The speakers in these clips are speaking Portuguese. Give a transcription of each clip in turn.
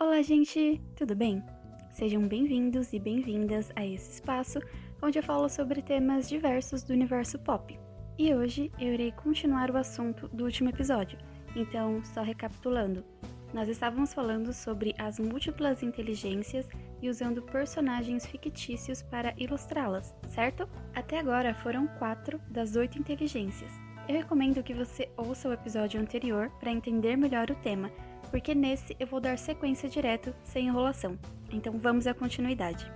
Olá, gente! Tudo bem? Sejam bem-vindos e bem-vindas a esse espaço onde eu falo sobre temas diversos do universo pop. E hoje eu irei continuar o assunto do último episódio. Então, só recapitulando, nós estávamos falando sobre as múltiplas inteligências e usando personagens fictícios para ilustrá-las, certo? Até agora foram quatro das oito inteligências. Eu recomendo que você ouça o episódio anterior para entender melhor o tema, porque nesse eu vou dar sequência direto, sem enrolação. Então vamos à continuidade.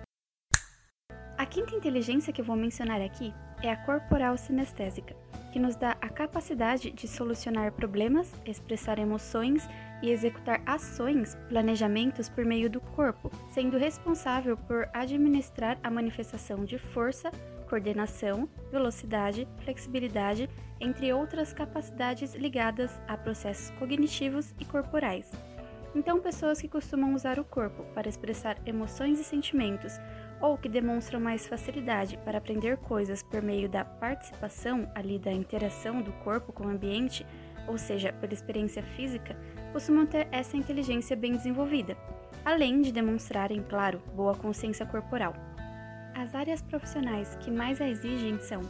A quinta inteligência que eu vou mencionar aqui é a corporal sinestésica, que nos dá a capacidade de solucionar problemas, expressar emoções e executar ações, planejamentos por meio do corpo, sendo responsável por administrar a manifestação de força, coordenação, velocidade, flexibilidade, entre outras capacidades ligadas a processos cognitivos e corporais. Então, pessoas que costumam usar o corpo para expressar emoções e sentimentos, ou que demonstram mais facilidade para aprender coisas por meio da participação ali da interação do corpo com o ambiente, ou seja, pela experiência física, costumam ter essa inteligência bem desenvolvida, além de demonstrarem, claro, boa consciência corporal. As áreas profissionais que mais a exigem são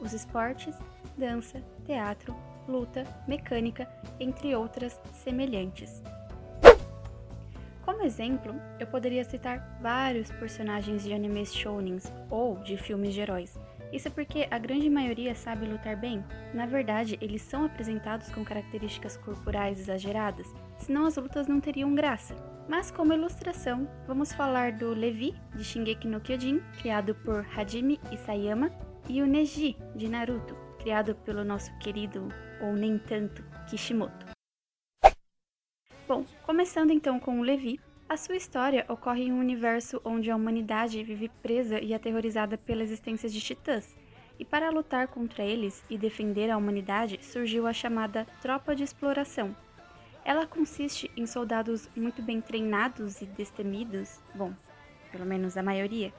os esportes, dança, teatro, luta, mecânica, entre outras semelhantes. Como exemplo, eu poderia citar vários personagens de animes shounens ou de filmes de heróis, isso porque a grande maioria sabe lutar bem. Na verdade, eles são apresentados com características corporais exageradas, senão as lutas não teriam graça. Mas como ilustração, vamos falar do Levi, de Shingeki no Kyojin, criado por Hajime Isayama, e o Neji, de Naruto, criado pelo nosso querido, ou nem tanto, Kishimoto. Bom, começando então com o Levi, a sua história ocorre em um universo onde a humanidade vive presa e aterrorizada pela existência de titãs. E para lutar contra eles e defender a humanidade, surgiu a chamada Tropa de Exploração. Ela consiste em soldados muito bem treinados e destemidos, bom, pelo menos a maioria,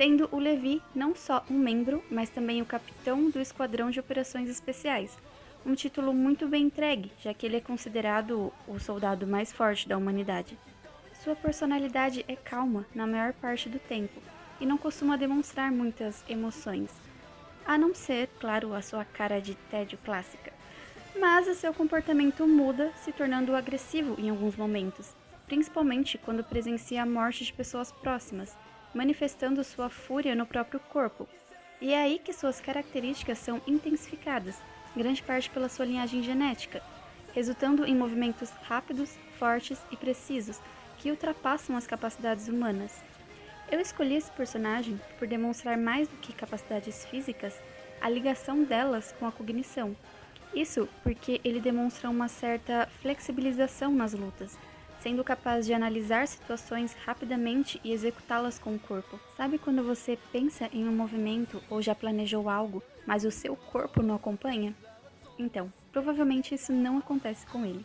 sendo o Levi não só um membro, mas também o capitão do Esquadrão de Operações Especiais, um título muito bem entregue, já que ele é considerado o soldado mais forte da humanidade. Sua personalidade é calma na maior parte do tempo e não costuma demonstrar muitas emoções, a não ser, claro, a sua cara de tédio clássica. Mas o seu comportamento muda, se tornando agressivo em alguns momentos, principalmente quando presencia a morte de pessoas próximas, manifestando sua fúria no próprio corpo. E é aí que suas características são intensificadas, grande parte pela sua linhagem genética, resultando em movimentos rápidos, fortes e precisos que ultrapassam as capacidades humanas. Eu escolhi esse personagem por demonstrar mais do que capacidades físicas, a ligação delas com a cognição. Isso porque ele demonstra uma certa flexibilização nas lutas, sendo capaz de analisar situações rapidamente e executá-las com o corpo. Sabe quando você pensa em um movimento ou já planejou algo, mas o seu corpo não acompanha? Então, provavelmente isso não acontece com ele.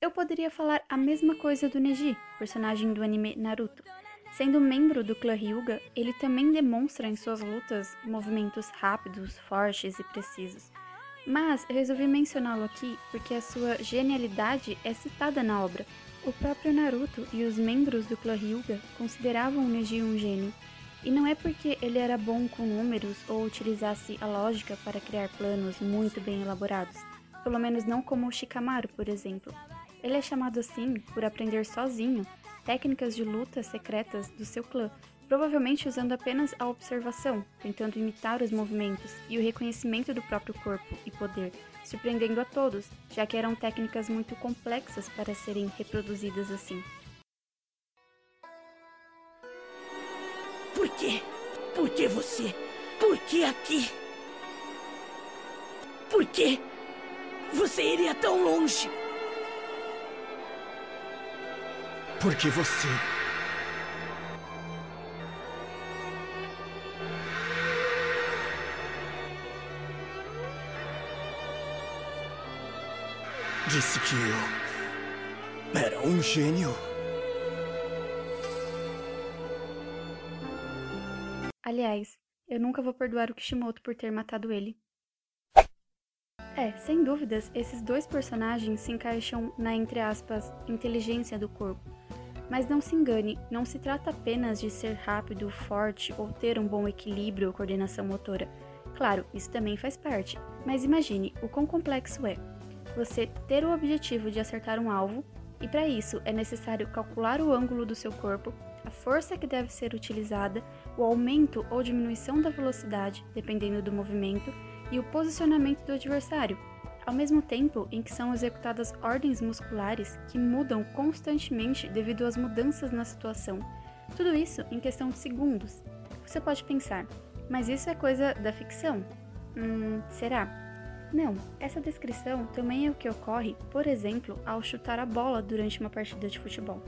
Eu poderia falar a mesma coisa do Neji, personagem do anime Naruto. Sendo membro do clã Hyuga, ele também demonstra em suas lutas movimentos rápidos, fortes e precisos. Mas eu resolvi mencioná-lo aqui porque a sua genialidade é citada na obra. O próprio Naruto e os membros do clã Hyuga consideravam o Neji um gênio. E não é porque ele era bom com números ou utilizasse a lógica para criar planos muito bem elaborados. Pelo menos não como o Shikamaru, por exemplo. Ele é chamado assim por aprender sozinho técnicas de luta secretas do seu clã, provavelmente usando apenas a observação, tentando imitar os movimentos e o reconhecimento do próprio corpo e poder, surpreendendo a todos, já que eram técnicas muito complexas para serem reproduzidas assim. Por quê? Por que você? Por que aqui? Por que você iria tão longe? Porque você. Disse que eu. Era um gênio. Aliás, eu nunca vou perdoar o Kishimoto por ter matado ele. É, sem dúvidas, esses dois personagens se encaixam na, entre aspas, inteligência do corpo. Mas não se engane, não se trata apenas de ser rápido, forte ou ter um bom equilíbrio ou coordenação motora. Claro, isso também faz parte, mas imagine o quão complexo é. Você ter o objetivo de acertar um alvo, e para isso é necessário calcular o ângulo do seu corpo, a força que deve ser utilizada, o aumento ou diminuição da velocidade, dependendo do movimento, e o posicionamento do adversário, ao mesmo tempo em que são executadas ordens musculares que mudam constantemente devido às mudanças na situação. Tudo isso em questão de segundos. Você pode pensar, mas isso é coisa da ficção? Hum, será? Não, essa descrição também é o que ocorre, por exemplo, ao chutar a bola durante uma partida de futebol.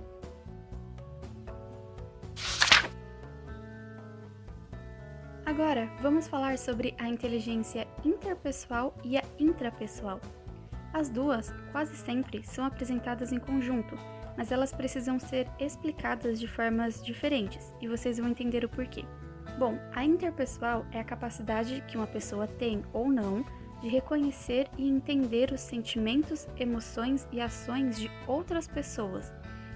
Agora, vamos falar sobre a inteligência interpessoal e a intrapessoal. As duas, quase sempre, são apresentadas em conjunto, mas elas precisam ser explicadas de formas diferentes e vocês vão entender o porquê. Bom, a interpessoal é a capacidade que uma pessoa tem ou não de reconhecer e entender os sentimentos, emoções e ações de outras pessoas.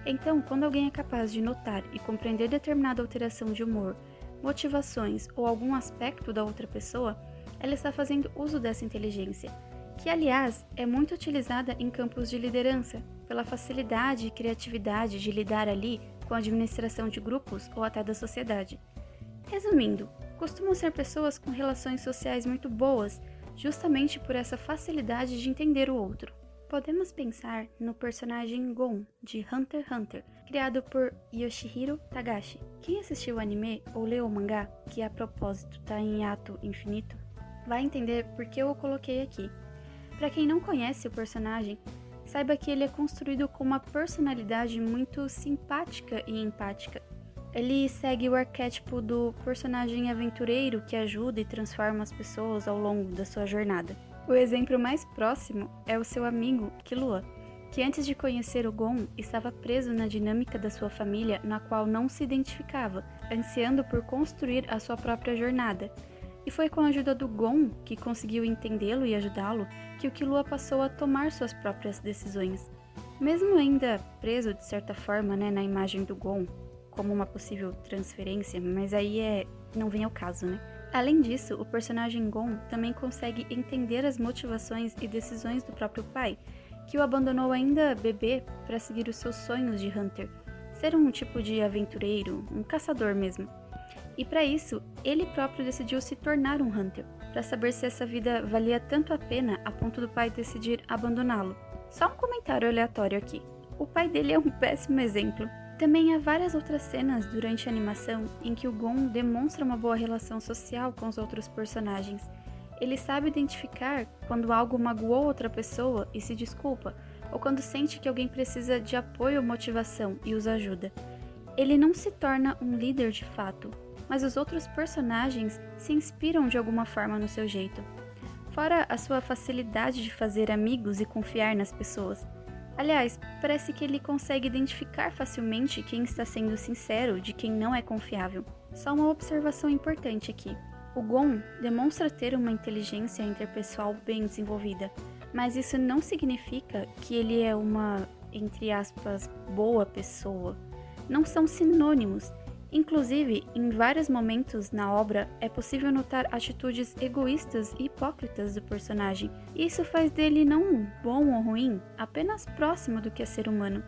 Então, quando alguém é capaz de notar e compreender determinada alteração de humor, motivações ou algum aspecto da outra pessoa, ela está fazendo uso dessa inteligência, que aliás é muito utilizada em campos de liderança, pela facilidade e criatividade de lidar ali com a administração de grupos ou até da sociedade. Resumindo, costumam ser pessoas com relações sociais muito boas, justamente por essa facilidade de entender o outro. Podemos pensar no personagem Gon de Hunter x Hunter, criado por Yoshihiro Tagashi. Quem assistiu o anime ou leu o mangá, que a propósito está em ato infinito, vai entender por que eu o coloquei aqui. Para quem não conhece o personagem, saiba que ele é construído com uma personalidade muito simpática e empática. Ele segue o arquétipo do personagem aventureiro que ajuda e transforma as pessoas ao longo da sua jornada. O exemplo mais próximo é o seu amigo Killua, que antes de conhecer o Gon estava preso na dinâmica da sua família na qual não se identificava, ansiando por construir a sua própria jornada. E foi com a ajuda do Gon, que conseguiu entendê-lo e ajudá-lo, que o Killua passou a tomar suas próprias decisões. Mesmo ainda preso de certa forma né, na imagem do Gon, como uma possível transferência, mas aí é não vem ao caso, né? Além disso, o personagem Gon também consegue entender as motivações e decisões do próprio pai, que o abandonou ainda bebê para seguir os seus sonhos de Hunter, ser um tipo de aventureiro, um caçador mesmo. E para isso, ele próprio decidiu se tornar um Hunter, para saber se essa vida valia tanto a pena a ponto do pai decidir abandoná-lo. Só um comentário aleatório aqui. O pai dele é um péssimo exemplo. Também há várias outras cenas durante a animação em que o Gon demonstra uma boa relação social com os outros personagens. Ele sabe identificar quando algo magoou outra pessoa e se desculpa, ou quando sente que alguém precisa de apoio ou motivação e os ajuda. Ele não se torna um líder de fato, mas os outros personagens se inspiram de alguma forma no seu jeito. Fora a sua facilidade de fazer amigos e confiar nas pessoas. Aliás, parece que ele consegue identificar facilmente quem está sendo sincero de quem não é confiável. Só uma observação importante aqui. O Gon demonstra ter uma inteligência interpessoal bem desenvolvida, mas isso não significa que ele é uma, entre aspas, boa pessoa. Não são sinônimos, Inclusive, em vários momentos na obra é possível notar atitudes egoístas e hipócritas do personagem, e isso faz dele não bom ou ruim, apenas próximo do que é ser humano.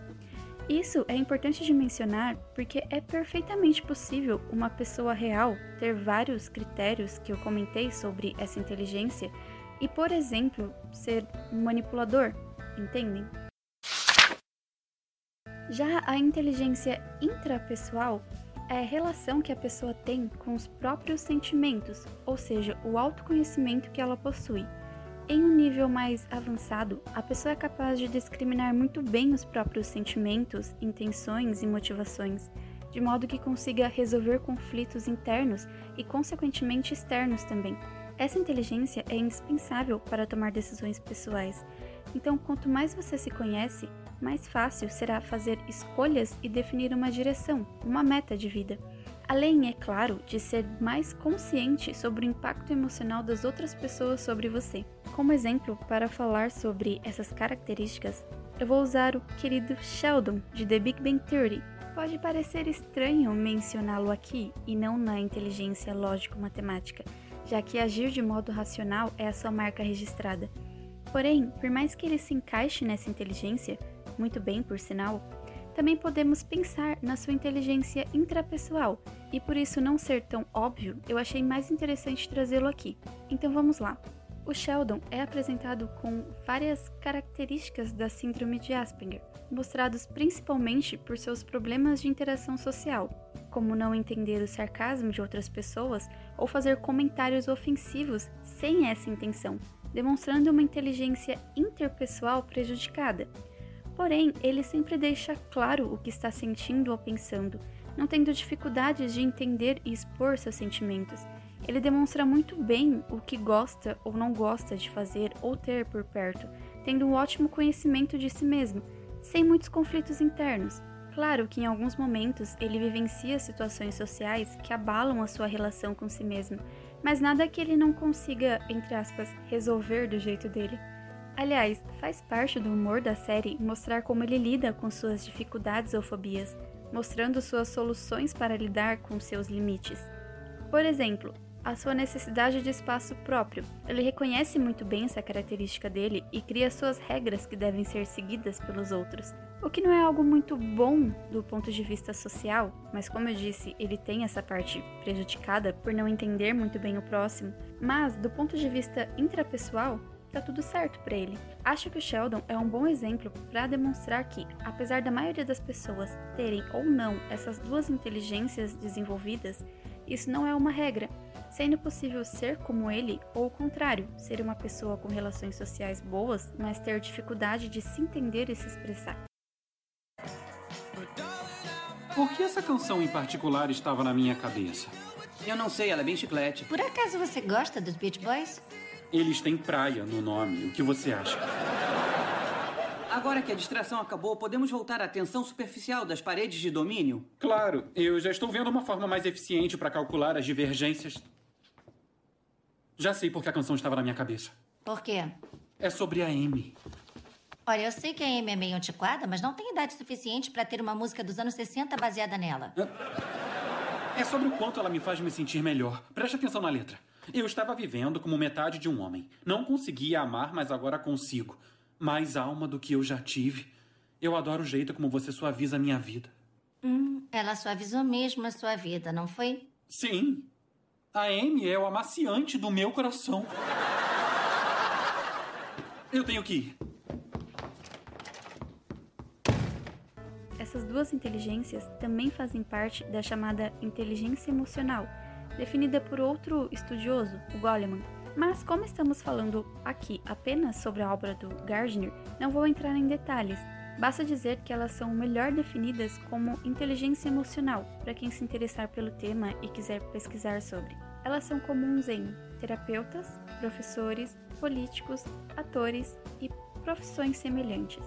Isso é importante de mencionar porque é perfeitamente possível uma pessoa real ter vários critérios que eu comentei sobre essa inteligência e, por exemplo, ser um manipulador, entendem? Já a inteligência intrapessoal é a relação que a pessoa tem com os próprios sentimentos, ou seja, o autoconhecimento que ela possui. Em um nível mais avançado, a pessoa é capaz de discriminar muito bem os próprios sentimentos, intenções e motivações, de modo que consiga resolver conflitos internos e, consequentemente, externos também. Essa inteligência é indispensável para tomar decisões pessoais. Então, quanto mais você se conhece, mais fácil será fazer escolhas e definir uma direção, uma meta de vida. Além, é claro, de ser mais consciente sobre o impacto emocional das outras pessoas sobre você. Como exemplo, para falar sobre essas características, eu vou usar o querido Sheldon de The Big Bang Theory. Pode parecer estranho mencioná-lo aqui e não na inteligência lógico-matemática, já que agir de modo racional é a sua marca registrada. Porém, por mais que ele se encaixe nessa inteligência, muito bem por sinal, também podemos pensar na sua inteligência intrapessoal, e por isso não ser tão óbvio, eu achei mais interessante trazê-lo aqui. Então vamos lá. O Sheldon é apresentado com várias características da síndrome de Asperger, mostrados principalmente por seus problemas de interação social, como não entender o sarcasmo de outras pessoas ou fazer comentários ofensivos sem essa intenção, demonstrando uma inteligência interpessoal prejudicada. Porém, ele sempre deixa claro o que está sentindo ou pensando, não tendo dificuldades de entender e expor seus sentimentos. Ele demonstra muito bem o que gosta ou não gosta de fazer ou ter por perto, tendo um ótimo conhecimento de si mesmo, sem muitos conflitos internos. Claro que em alguns momentos ele vivencia situações sociais que abalam a sua relação com si mesmo, mas nada que ele não consiga, entre aspas, resolver do jeito dele. Aliás, faz parte do humor da série mostrar como ele lida com suas dificuldades ou fobias, mostrando suas soluções para lidar com seus limites. Por exemplo, a sua necessidade de espaço próprio. Ele reconhece muito bem essa característica dele e cria suas regras que devem ser seguidas pelos outros. O que não é algo muito bom do ponto de vista social, mas como eu disse, ele tem essa parte prejudicada por não entender muito bem o próximo. Mas do ponto de vista intrapessoal, tá tudo certo para ele. Acho que o Sheldon é um bom exemplo para demonstrar que, apesar da maioria das pessoas terem ou não essas duas inteligências desenvolvidas, isso não é uma regra, sendo possível ser como ele ou o contrário, ser uma pessoa com relações sociais boas, mas ter dificuldade de se entender e se expressar. Por que essa canção em particular estava na minha cabeça? Eu não sei, ela é bem chiclete. Por acaso você gosta dos Beach Boys? Eles têm praia no nome. O que você acha? Agora que a distração acabou, podemos voltar à tensão superficial das paredes de domínio? Claro, eu já estou vendo uma forma mais eficiente para calcular as divergências. Já sei por que a canção estava na minha cabeça. Por quê? É sobre a Amy. Olha, eu sei que a Amy é meio antiquada, mas não tem idade suficiente para ter uma música dos anos 60 baseada nela. É sobre o quanto ela me faz me sentir melhor. Preste atenção na letra. Eu estava vivendo como metade de um homem. Não conseguia amar, mas agora consigo. Mais alma do que eu já tive. Eu adoro o jeito como você suaviza a minha vida. Hum, ela suavizou mesmo a sua vida, não foi? Sim. A Amy é o amaciante do meu coração. Eu tenho que ir. Essas duas inteligências também fazem parte da chamada inteligência emocional, definida por outro estudioso, o Goleman. Mas como estamos falando aqui apenas sobre a obra do Gardner, não vou entrar em detalhes. Basta dizer que elas são melhor definidas como inteligência emocional, para quem se interessar pelo tema e quiser pesquisar sobre. Elas são comuns em terapeutas, professores, políticos, atores e profissões semelhantes.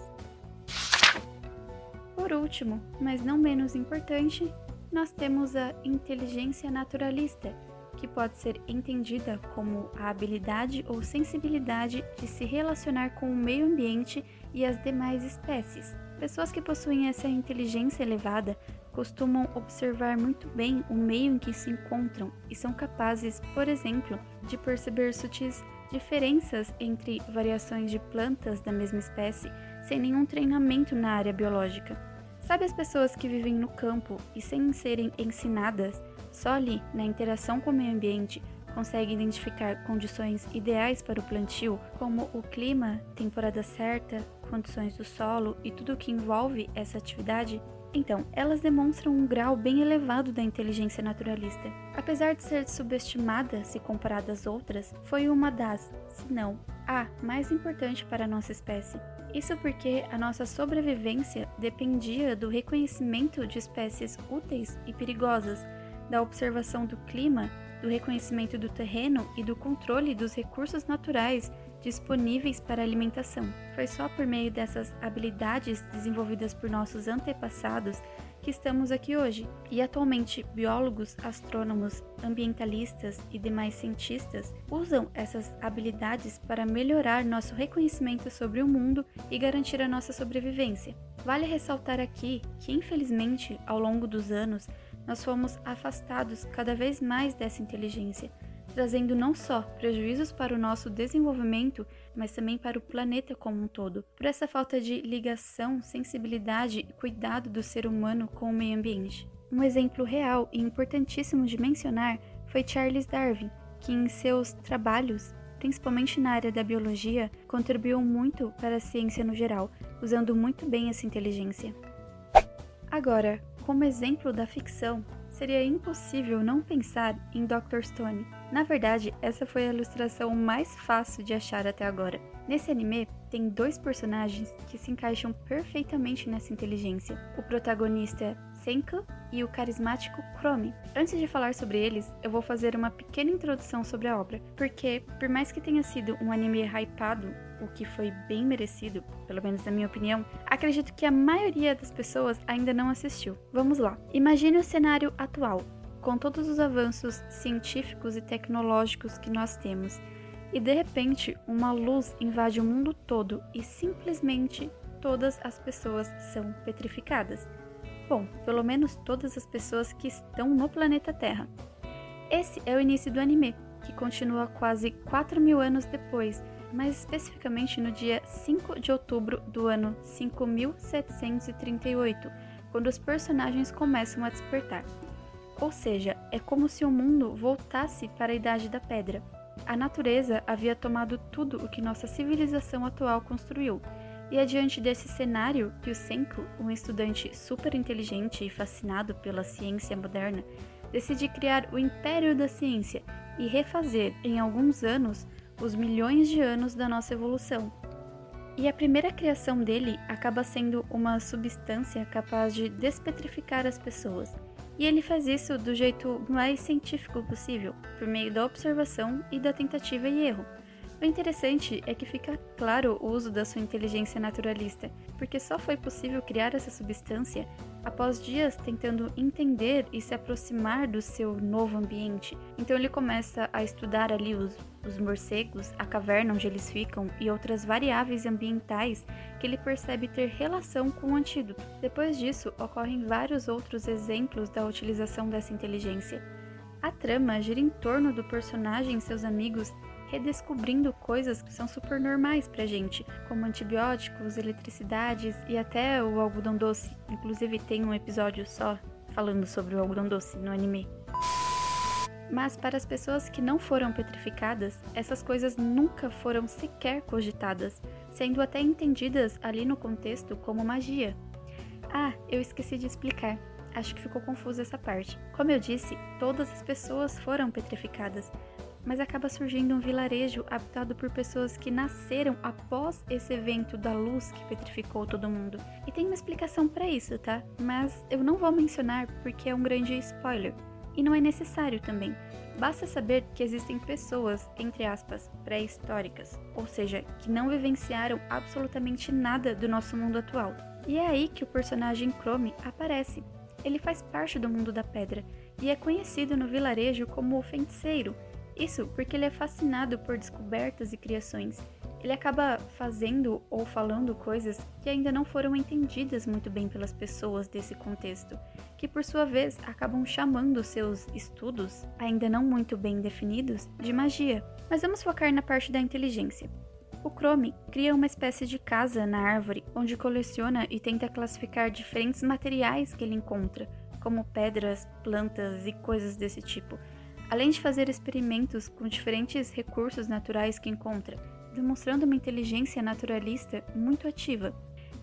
Por último, mas não menos importante, nós temos a inteligência naturalista, que pode ser entendida como a habilidade ou sensibilidade de se relacionar com o meio ambiente e as demais espécies. Pessoas que possuem essa inteligência elevada costumam observar muito bem o meio em que se encontram e são capazes, por exemplo, de perceber sutis diferenças entre variações de plantas da mesma espécie sem nenhum treinamento na área biológica. Sabe as pessoas que vivem no campo e sem serem ensinadas, só ali, na interação com o meio ambiente, conseguem identificar condições ideais para o plantio, como o clima, temporada certa, condições do solo e tudo o que envolve essa atividade? Então, elas demonstram um grau bem elevado da inteligência naturalista. Apesar de ser subestimada se comparada às outras, foi uma das, se não a mais importante para a nossa espécie. Isso porque a nossa sobrevivência dependia do reconhecimento de espécies úteis e perigosas, da observação do clima, do reconhecimento do terreno e do controle dos recursos naturais disponíveis para alimentação. Foi só por meio dessas habilidades desenvolvidas por nossos antepassados que estamos aqui hoje. E atualmente, biólogos, astrônomos, ambientalistas e demais cientistas usam essas habilidades para melhorar nosso reconhecimento sobre o mundo e garantir a nossa sobrevivência. Vale ressaltar aqui que, infelizmente, ao longo dos anos, nós fomos afastados cada vez mais dessa inteligência, trazendo não só prejuízos para o nosso desenvolvimento, mas também para o planeta como um todo, por essa falta de ligação, sensibilidade e cuidado do ser humano com o meio ambiente. Um exemplo real e importantíssimo de mencionar foi Charles Darwin, que em seus trabalhos, principalmente na área da biologia, contribuiu muito para a ciência no geral, usando muito bem essa inteligência. Agora, como exemplo da ficção, seria impossível não pensar em Dr. Stone. Na verdade, essa foi a ilustração mais fácil de achar até agora. Nesse anime, tem dois personagens que se encaixam perfeitamente nessa inteligência. O protagonista Senku e o carismático Chrome. Antes de falar sobre eles, eu vou fazer uma pequena introdução sobre a obra, porque, por mais que tenha sido um anime hypado, o que foi bem merecido, pelo menos na minha opinião, acredito que a maioria das pessoas ainda não assistiu. Vamos lá. Imagine o cenário atual, com todos os avanços científicos e tecnológicos que nós temos, e de repente uma luz invade o mundo todo e simplesmente todas as pessoas são petrificadas. Bom, pelo menos todas as pessoas que estão no planeta Terra. Esse é o início do anime, que continua quase 4 mil anos depois, mais especificamente no dia 5 de outubro do ano 5738, quando os personagens começam a despertar. Ou seja, é como se o mundo voltasse para a Idade da Pedra. A natureza havia tomado tudo o que nossa civilização atual construiu, e é diante desse cenário que o Senko, um estudante super inteligente e fascinado pela ciência moderna, decide criar o Império da Ciência e refazer, em alguns anos, os milhões de anos da nossa evolução. E a primeira criação dele acaba sendo uma substância capaz de despetrificar as pessoas. E ele faz isso do jeito mais científico possível, por meio da observação e da tentativa e erro o interessante é que fica claro o uso da sua inteligência naturalista, porque só foi possível criar essa substância após dias tentando entender e se aproximar do seu novo ambiente. Então ele começa a estudar ali os, os morcegos, a caverna onde eles ficam e outras variáveis ambientais que ele percebe ter relação com o antídoto. Depois disso, ocorrem vários outros exemplos da utilização dessa inteligência. A trama gira em torno do personagem e seus amigos redescobrindo coisas que são super normais pra gente, como antibióticos, eletricidades e até o algodão doce. Inclusive tem um episódio só falando sobre o algodão doce no anime. Mas para as pessoas que não foram petrificadas, essas coisas nunca foram sequer cogitadas, sendo até entendidas ali no contexto como magia. Ah, eu esqueci de explicar. Acho que ficou confusa essa parte. Como eu disse, todas as pessoas foram petrificadas, mas acaba surgindo um vilarejo habitado por pessoas que nasceram após esse evento da luz que petrificou todo mundo. E tem uma explicação para isso, tá? Mas eu não vou mencionar porque é um grande spoiler. E não é necessário também. Basta saber que existem pessoas, entre aspas, pré-históricas, ou seja, que não vivenciaram absolutamente nada do nosso mundo atual. E é aí que o personagem Chrome aparece. Ele faz parte do mundo da pedra e é conhecido no vilarejo como o feiticeiro, isso porque ele é fascinado por descobertas e criações. Ele acaba fazendo ou falando coisas que ainda não foram entendidas muito bem pelas pessoas desse contexto, que por sua vez acabam chamando seus estudos, ainda não muito bem definidos, de magia. Mas vamos focar na parte da inteligência. O Chrome cria uma espécie de casa na árvore onde coleciona e tenta classificar diferentes materiais que ele encontra, como pedras, plantas e coisas desse tipo além de fazer experimentos com diferentes recursos naturais que encontra, demonstrando uma inteligência naturalista muito ativa.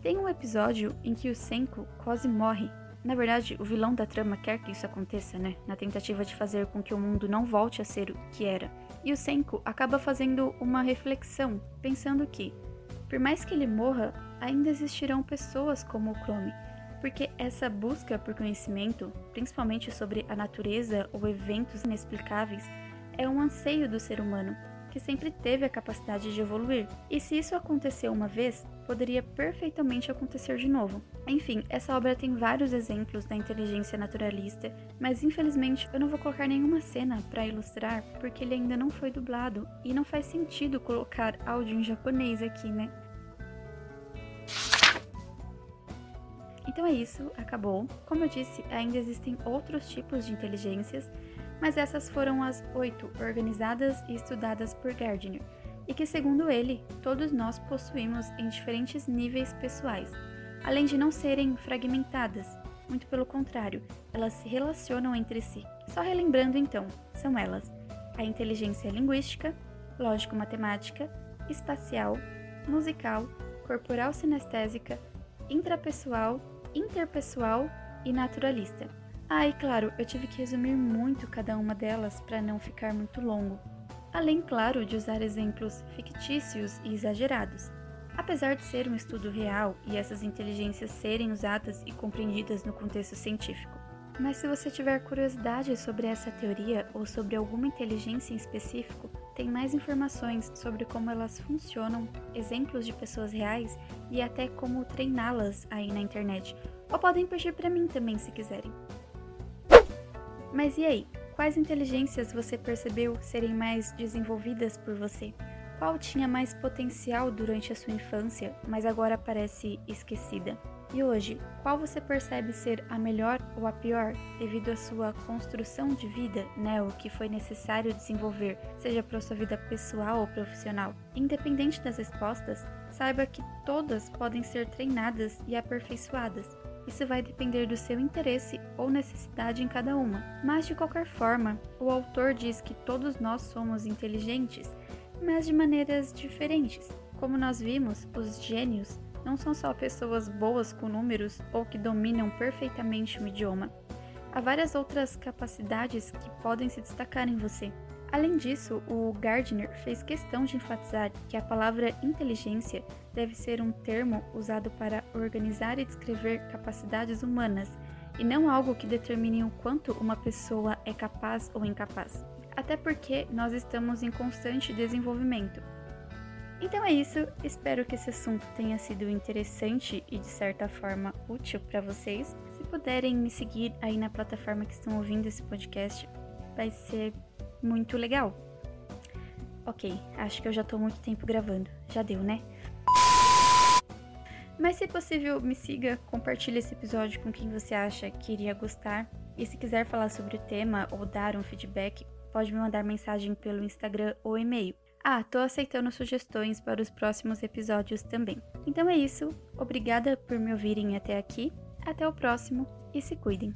Tem um episódio em que o Senko quase morre. Na verdade, o vilão da trama quer que isso aconteça, né? Na tentativa de fazer com que o mundo não volte a ser o que era. E o Senko acaba fazendo uma reflexão, pensando que, por mais que ele morra, ainda existirão pessoas como o Chrome, porque essa busca por conhecimento, principalmente sobre a natureza ou eventos inexplicáveis, é um anseio do ser humano, que sempre teve a capacidade de evoluir. E se isso aconteceu uma vez, poderia perfeitamente acontecer de novo. Enfim, essa obra tem vários exemplos da inteligência naturalista, mas infelizmente eu não vou colocar nenhuma cena para ilustrar porque ele ainda não foi dublado e não faz sentido colocar áudio em japonês aqui, né? Então é isso, acabou. Como eu disse, ainda existem outros tipos de inteligências, mas essas foram as oito organizadas e estudadas por Gardner, e que, segundo ele, todos nós possuímos em diferentes níveis pessoais, além de não serem fragmentadas, muito pelo contrário, elas se relacionam entre si. Só relembrando então, são elas: a inteligência linguística, lógico-matemática, espacial, musical, corporal sinestésica, intrapessoal, interpessoal e naturalista. Ah, e claro, eu tive que resumir muito cada uma delas para não ficar muito longo. Além, claro, de usar exemplos fictícios e exagerados. Apesar de ser um estudo real e essas inteligências serem usadas e compreendidas no contexto científico. Mas se você tiver curiosidade sobre essa teoria ou sobre alguma inteligência em específico, tem mais informações sobre como elas funcionam, exemplos de pessoas reais e até como treiná-las aí na internet. Ou podem pedir para mim também se quiserem. Mas e aí? Quais inteligências você percebeu serem mais desenvolvidas por você? Qual tinha mais potencial durante a sua infância, mas agora parece esquecida? E hoje, qual você percebe ser a melhor ou a pior devido à sua construção de vida, né, o que foi necessário desenvolver, seja para sua vida pessoal ou profissional? Independente das respostas, saiba que todas podem ser treinadas e aperfeiçoadas. Isso vai depender do seu interesse ou necessidade em cada uma. Mas de qualquer forma, o autor diz que todos nós somos inteligentes, mas de maneiras diferentes. Como nós vimos, os gênios não são só pessoas boas com números ou que dominam perfeitamente o idioma. Há várias outras capacidades que podem se destacar em você. Além disso, o Gardner fez questão de enfatizar que a palavra inteligência deve ser um termo usado para organizar e descrever capacidades humanas e não algo que determine o quanto uma pessoa é capaz ou incapaz. Até porque nós estamos em constante desenvolvimento então é isso, espero que esse assunto tenha sido interessante e de certa forma útil para vocês. Se puderem me seguir aí na plataforma que estão ouvindo esse podcast, vai ser muito legal. Ok, acho que eu já tô muito tempo gravando. Já deu, né? Mas se possível, me siga, compartilhe esse episódio com quem você acha que iria gostar. E se quiser falar sobre o tema ou dar um feedback, pode me mandar mensagem pelo Instagram ou e-mail. Ah, tô aceitando sugestões para os próximos episódios também. Então é isso, obrigada por me ouvirem até aqui, até o próximo e se cuidem.